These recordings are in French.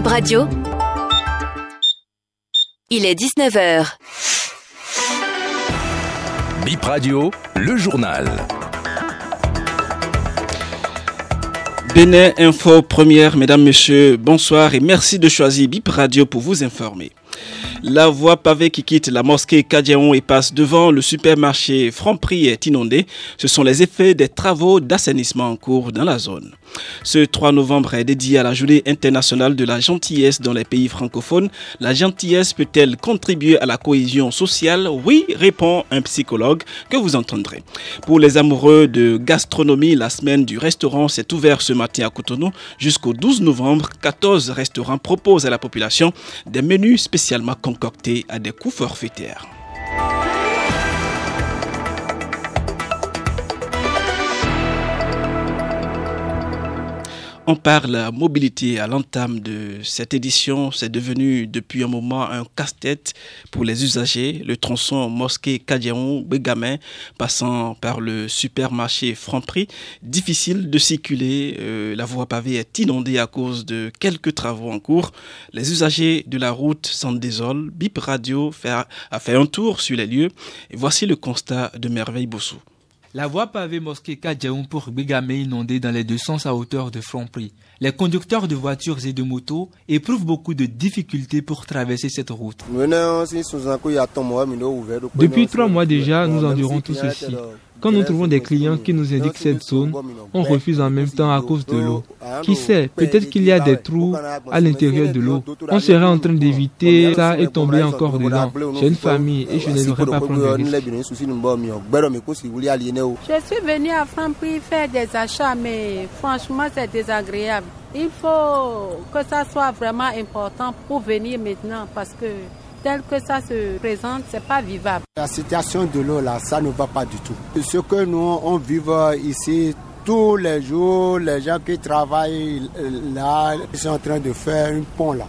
Bip Radio. Il est 19h. Bip Radio, le journal. Bénin Info Première, mesdames, messieurs, bonsoir et merci de choisir Bip Radio pour vous informer. La voie pavée qui quitte la mosquée Kadiaon et passe devant le supermarché Franprix est inondée. Ce sont les effets des travaux d'assainissement en cours dans la zone. Ce 3 novembre est dédié à la journée internationale de la gentillesse dans les pays francophones. La gentillesse peut-elle contribuer à la cohésion sociale? Oui, répond un psychologue que vous entendrez. Pour les amoureux de gastronomie, la semaine du restaurant s'est ouverte ce matin à Cotonou. Jusqu'au 12 novembre, 14 restaurants proposent à la population des menus spécialement concoctés à des coûts forfaitaires. On parle mobilité à l'entame de cette édition. C'est devenu depuis un moment un casse-tête pour les usagers. Le tronçon mosquée Kadiaon, Bégamin, passant par le supermarché Franprix, difficile de circuler. Euh, la voie pavée est inondée à cause de quelques travaux en cours. Les usagers de la route s'en désolent. Bip Radio a fait un tour sur les lieux. Et voici le constat de Merveille Bossou. La voie pavée mosquée Kadjaoum pour Bégamé inondée dans les deux sens à hauteur de Franprix. Les conducteurs de voitures et de motos éprouvent beaucoup de difficultés pour traverser cette route. Depuis trois mois déjà, nous endurons tout ceci. Quand nous trouvons des clients qui nous indiquent cette zone, on refuse en même temps à cause de l'eau. Qui sait, peut-être qu'il y a des trous à l'intérieur de l'eau. On serait en train d'éviter ça et tomber encore dedans. J'ai une famille et je ne devrais pas prendre de risques. Je suis venu à Franprix faire des achats, mais franchement, c'est désagréable. Il faut que ça soit vraiment important pour venir maintenant parce que tel que ça se présente, c'est pas vivable. La situation de l'eau là, ça ne va pas du tout. Ce que nous on vit ici tous les jours, les gens qui travaillent là, ils sont en train de faire un pont là.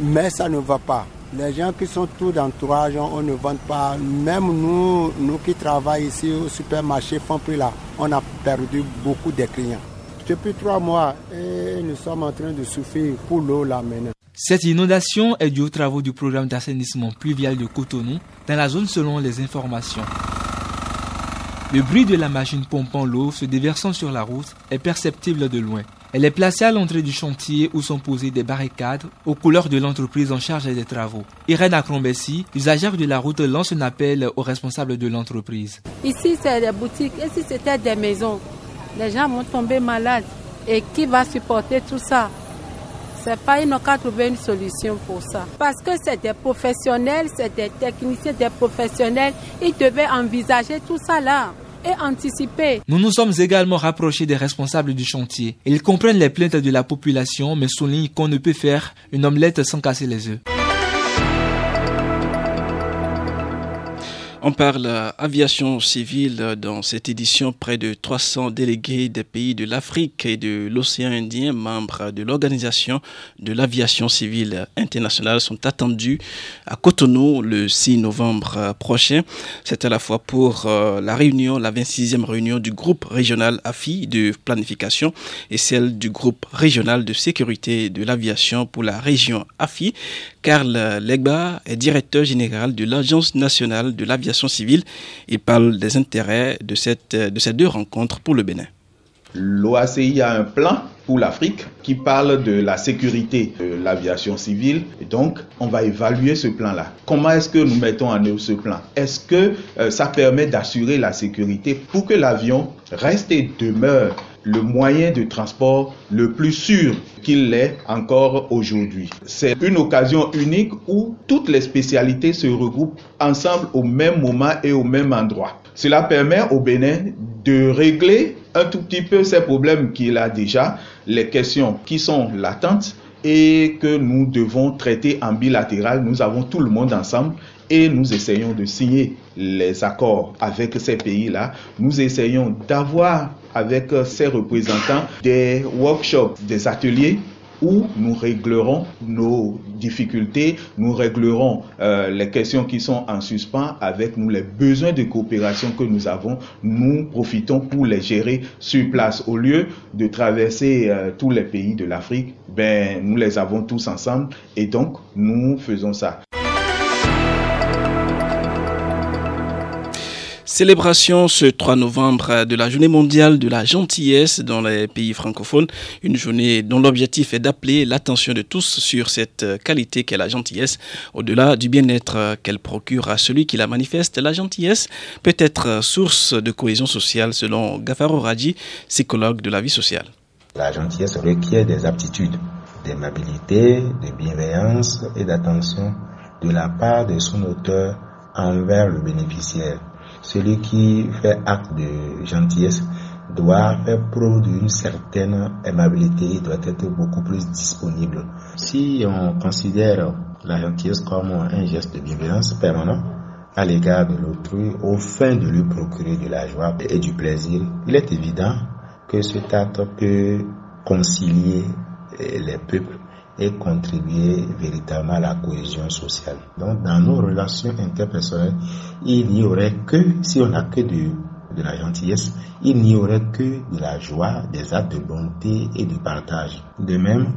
Mais ça ne va pas. Les gens qui sont tout d'entourage, on ne vend pas. Même nous, nous qui travaillons ici au supermarché Fonprix là, on a perdu beaucoup de clients. Depuis trois mois, et nous sommes en train de souffrir pour l'eau là maintenant. Cette inondation est due aux travaux du programme d'assainissement pluvial de Cotonou dans la zone selon les informations. Le bruit de la machine pompant l'eau se déversant sur la route est perceptible de loin. Elle est placée à l'entrée du chantier où sont posées des barricades aux couleurs de l'entreprise en charge des travaux. Irène Acrombessi, usagère de la route, lance un appel aux responsables de l'entreprise. Ici, c'est des boutiques. Ici, c'était des maisons. Les gens vont tomber malades. Et qui va supporter tout ça? C'est pas, ils qu'à trouver une solution pour ça. Parce que c'est des professionnels, c'est des techniciens, des professionnels. Ils devaient envisager tout ça là et anticiper. Nous nous sommes également rapprochés des responsables du chantier. Ils comprennent les plaintes de la population, mais soulignent qu'on ne peut faire une omelette sans casser les œufs. On parle aviation civile dans cette édition. Près de 300 délégués des pays de l'Afrique et de l'océan Indien, membres de l'Organisation de l'aviation civile internationale, sont attendus à Cotonou le 6 novembre prochain. C'est à la fois pour euh, la réunion, la 26e réunion du groupe régional AFI de planification et celle du groupe régional de sécurité de l'aviation pour la région AFI. Karl Legba est directeur général de l'Agence nationale de l'aviation civile. Il parle des intérêts de, cette, de ces deux rencontres pour le Bénin. L'OACI a un plan pour l'Afrique qui parle de la sécurité de l'aviation civile. Donc, on va évaluer ce plan-là. Comment est-ce que nous mettons en œuvre ce plan? Est-ce que euh, ça permet d'assurer la sécurité pour que l'avion reste et demeure le moyen de transport le plus sûr qu'il l'est encore aujourd'hui. C'est une occasion unique où toutes les spécialités se regroupent ensemble au même moment et au même endroit. Cela permet au Bénin de régler un tout petit peu ces problèmes qu'il a déjà, les questions qui sont latentes et que nous devons traiter en bilatéral. Nous avons tout le monde ensemble et nous essayons de signer les accords avec ces pays-là. Nous essayons d'avoir avec ces représentants des workshops, des ateliers où nous réglerons nos difficultés, nous réglerons euh, les questions qui sont en suspens avec nous, les besoins de coopération que nous avons. Nous profitons pour les gérer sur place. Au lieu de traverser euh, tous les pays de l'Afrique, ben, nous les avons tous ensemble et donc nous faisons ça. Célébration ce 3 novembre de la journée mondiale de la gentillesse dans les pays francophones, une journée dont l'objectif est d'appeler l'attention de tous sur cette qualité qu'est la gentillesse, au-delà du bien-être qu'elle procure à celui qui la manifeste. La gentillesse peut être source de cohésion sociale selon Gafaro Raji, psychologue de la vie sociale. La gentillesse requiert des aptitudes d'aimabilité, de bienveillance et d'attention de la part de son auteur envers le bénéficiaire. Celui qui fait acte de gentillesse doit faire preuve d'une certaine aimabilité, doit être beaucoup plus disponible. Si on considère la gentillesse comme un geste de bienveillance permanent à l'égard de l'autrui, au fin de lui procurer de la joie et du plaisir, il est évident que cet acte peut concilier les peuples et contribuer véritablement à la cohésion sociale. Donc, dans nos relations interpersonnelles, il n'y aurait que, si on n'a que de, de la gentillesse, il n'y aurait que de la joie, des actes de bonté et de partage. De même,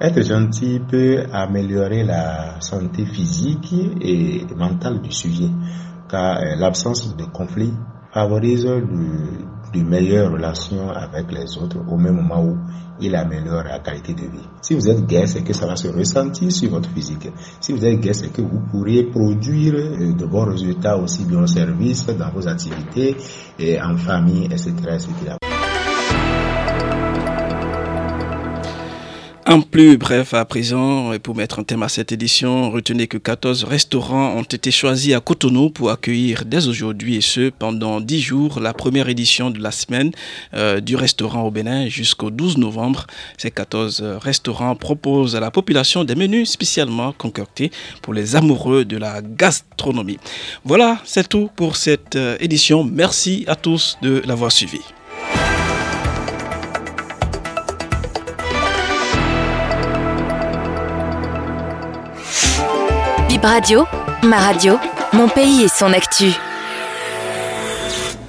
être gentil peut améliorer la santé physique et mentale du sujet, car euh, l'absence de conflit favorise le, de meilleures relations avec les autres au même moment où il améliore la qualité de vie. Si vous êtes gai, c'est que ça va se ressentir sur votre physique. Si vous êtes gai, c'est que vous pourriez produire euh, de bons résultats aussi bien au service, dans vos activités, et en famille, etc. etc. En plus bref, à présent, pour mettre un thème à cette édition, retenez que 14 restaurants ont été choisis à Cotonou pour accueillir dès aujourd'hui et ce pendant 10 jours la première édition de la semaine euh, du restaurant au Bénin jusqu'au 12 novembre. Ces 14 restaurants proposent à la population des menus spécialement concoctés pour les amoureux de la gastronomie. Voilà, c'est tout pour cette euh, édition. Merci à tous de l'avoir suivi. Radio, ma radio, mon pays et son actu.